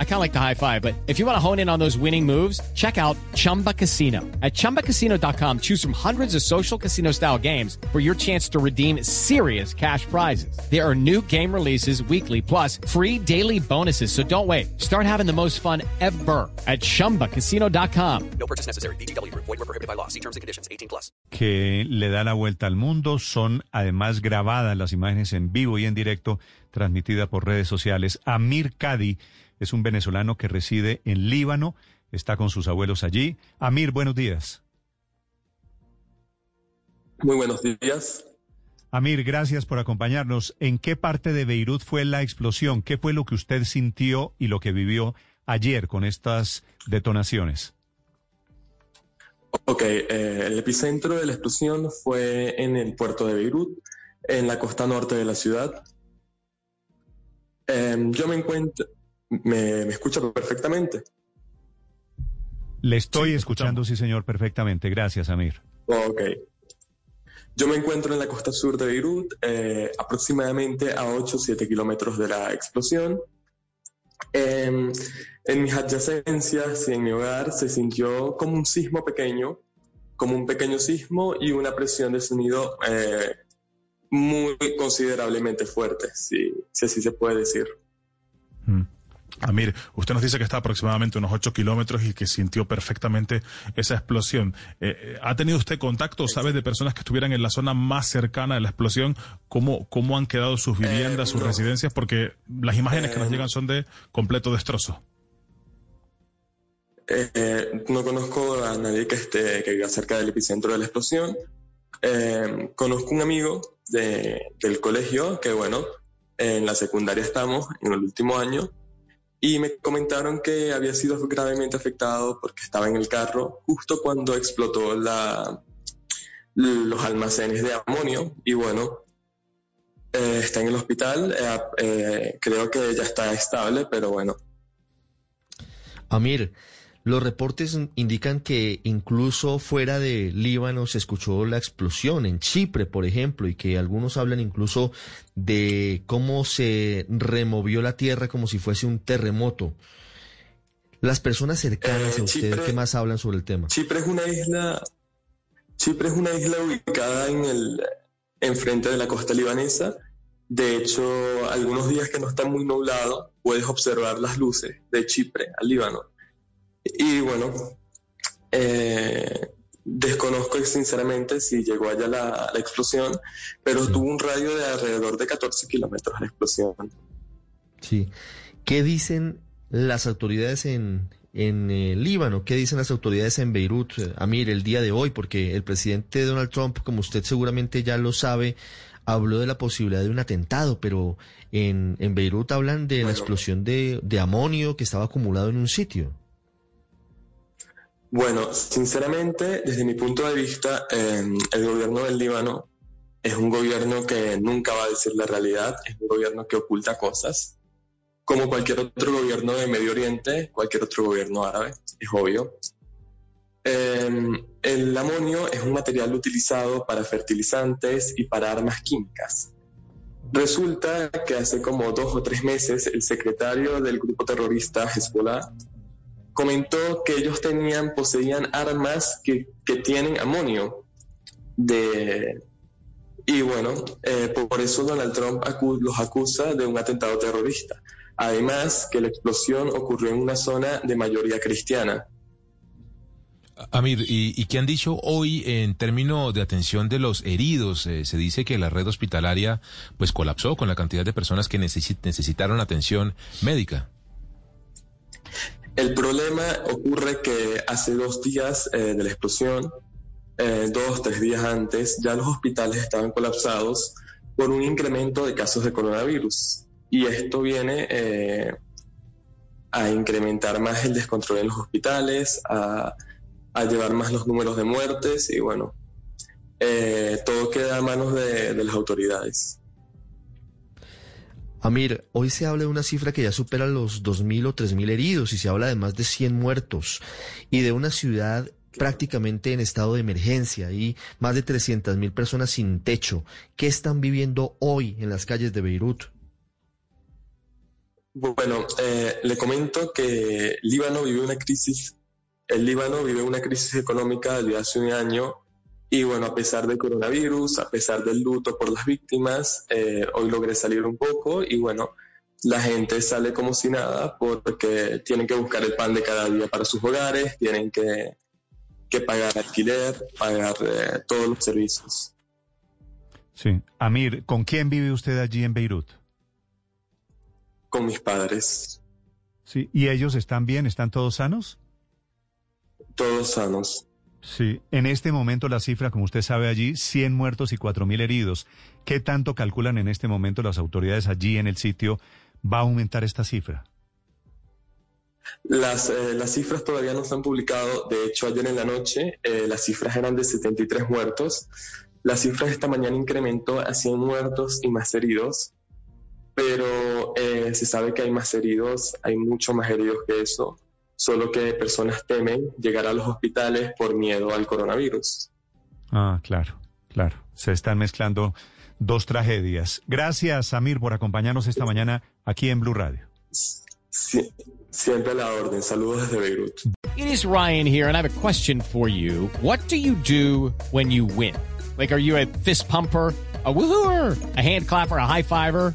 I kind of like the high five, but if you want to hone in on those winning moves, check out Chumba Casino. At ChumbaCasino.com, choose from hundreds of social casino style games for your chance to redeem serious cash prizes. There are new game releases weekly, plus free daily bonuses. So don't wait. Start having the most fun ever at ChumbaCasino.com. No purchase necessary. BGW. Void were prohibited by law. See terms and conditions. 18 plus. que le da la vuelta al mundo. Son además grabadas las imágenes en vivo y en directo, transmitida por redes sociales. Amir Kadi es un venezolano que reside en Líbano, está con sus abuelos allí. Amir, buenos días. Muy buenos días. Amir, gracias por acompañarnos. ¿En qué parte de Beirut fue la explosión? ¿Qué fue lo que usted sintió y lo que vivió ayer con estas detonaciones? Ok, eh, el epicentro de la explosión fue en el puerto de Beirut, en la costa norte de la ciudad. Em, yo me encuentro, me, me escucha perfectamente. Le estoy escuchando, sí, señor, perfectamente. Gracias, Amir. Ok. Yo me encuentro en la costa sur de Beirut, eh, aproximadamente a 8 o 7 kilómetros de la explosión. Em, en mis adyacencias y en mi hogar se sintió como un sismo pequeño, como un pequeño sismo y una presión de sonido eh, muy considerablemente fuerte, si, si así se puede decir. Amir, usted nos dice que está aproximadamente unos 8 kilómetros y que sintió perfectamente esa explosión. Eh, eh, ¿Ha tenido usted contacto, sabe, de personas que estuvieran en la zona más cercana de la explosión? ¿Cómo, cómo han quedado sus viviendas, Eh, sus no. residencias? Porque las imágenes que nos llegan son de completo destrozo. No conozco a nadie que esté que viva cerca del epicentro de la explosión. Conozco un amigo de- del colegio que, bueno, en la secundaria estamos, en el último año, y me comentaron que había sido gravemente afectado porque estaba en el carro justo cuando explotó la, los almacenes de amonio y, bueno, eh, está en el hospital. eh, eh, creo que ya está estable, pero bueno, Amir, los reportes indican que incluso fuera de Líbano se escuchó la explosión en Chipre, por ejemplo, y que algunos hablan incluso de cómo se removió la tierra como si fuese un terremoto. Las personas cercanas Eh, a usted, Chipre- ¿qué más hablan sobre el tema? Chipre es una isla, Chipre es una isla ubicada en el enfrente de la costa libanesa. De hecho, algunos días que no está muy nublado, puedes observar las luces de Chipre al Líbano. Y bueno, eh, desconozco sinceramente si llegó allá la, la explosión, pero Sí. tuvo un radio de alrededor de 14 kilómetros la explosión. Sí. ¿Qué dicen las autoridades en, en eh, Líbano? ¿Qué dicen las autoridades en Beirut, eh, Amir, el día de hoy? Porque el presidente Donald Trump, como usted seguramente ya lo sabe, habló de la posibilidad de un atentado, pero en, en Beirut hablan de la explosión de, de amonio que estaba acumulado en un sitio. Bueno, sinceramente, desde mi punto de vista, eh, el gobierno del Líbano es un gobierno que nunca va a decir la realidad, es un gobierno que oculta cosas, como cualquier otro gobierno de Medio Oriente, cualquier otro gobierno árabe, es obvio. Eh, el amonio es un material utilizado para fertilizantes y para armas químicas. Resulta que hace como dos o tres meses el secretario del grupo terrorista Hezbollah comentó que ellos tenían, poseían armas que, tienen amonio. De, y bueno, eh, por, eso Donald Trump acu- los acusa de un atentado terrorista. Además, que la explosión ocurrió en una zona de mayoría cristiana. Amir, ¿y, y qué han dicho hoy en términos de atención de los heridos? Eh, se dice que la red hospitalaria pues colapsó con la cantidad de personas que necesi- necesitaron atención médica. El problema ocurre que hace dos días eh, de la explosión, eh, dos, tres días antes, ya los hospitales estaban colapsados por un incremento de casos de coronavirus. Y esto viene eh, a incrementar más el descontrol en los hospitales, a, a llevar más los números de muertes y bueno, eh, todo queda a manos de, de las autoridades. Amir, hoy se habla de una cifra que ya supera los 2.000 o 3.000 heridos y se habla de más de 100 muertos y de una ciudad prácticamente en estado de emergencia y más de 300 mil personas sin techo. ¿Qué están viviendo hoy en las calles de Beirut? Bueno, eh, le comento que Líbano vive una crisis, el Líbano vive una crisis económica desde hace un año y bueno, a pesar del coronavirus, a pesar del luto por las víctimas, eh, hoy logré salir un poco y bueno, la gente sale como si nada porque tienen que buscar el pan de cada día para sus hogares, tienen que, pagar alquiler, pagar eh, todos los servicios. Sí. Amir, ¿con quién vive usted allí en Beirut? Con mis padres. Sí. ¿Y ellos están bien? ¿Están todos sanos? Todos sanos. Sí, en este momento la cifra, como usted sabe allí, 100 muertos y 4.000 heridos. ¿Qué tanto calculan en este momento las autoridades allí en el sitio va a aumentar esta cifra? Las, eh, las cifras todavía no se han publicado. De hecho, ayer en la noche eh, las cifras eran de 73 muertos. La cifra esta mañana incrementó a 100 muertos y más heridos. Pero eh, se sabe que hay más heridos, hay mucho más heridos que eso. Solo que personas temen llegar a los hospitales por miedo al coronavirus. Ah, claro, claro. Se están mezclando dos tragedias. Gracias, Samir, por acompañarnos esta mañana aquí en Blue Radio. Siempre a la orden. Saludos desde Beirut. It is Ryan here, and I have a question for you. What do you do when you win? Like, are you a fist pumper? a woohooer, a hand clapper, a high fiver.